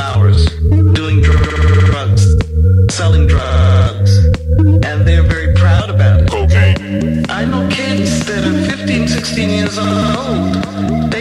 hours doing drugs, selling drugs, and they're very proud about it. I know kids that are 15, 16 years old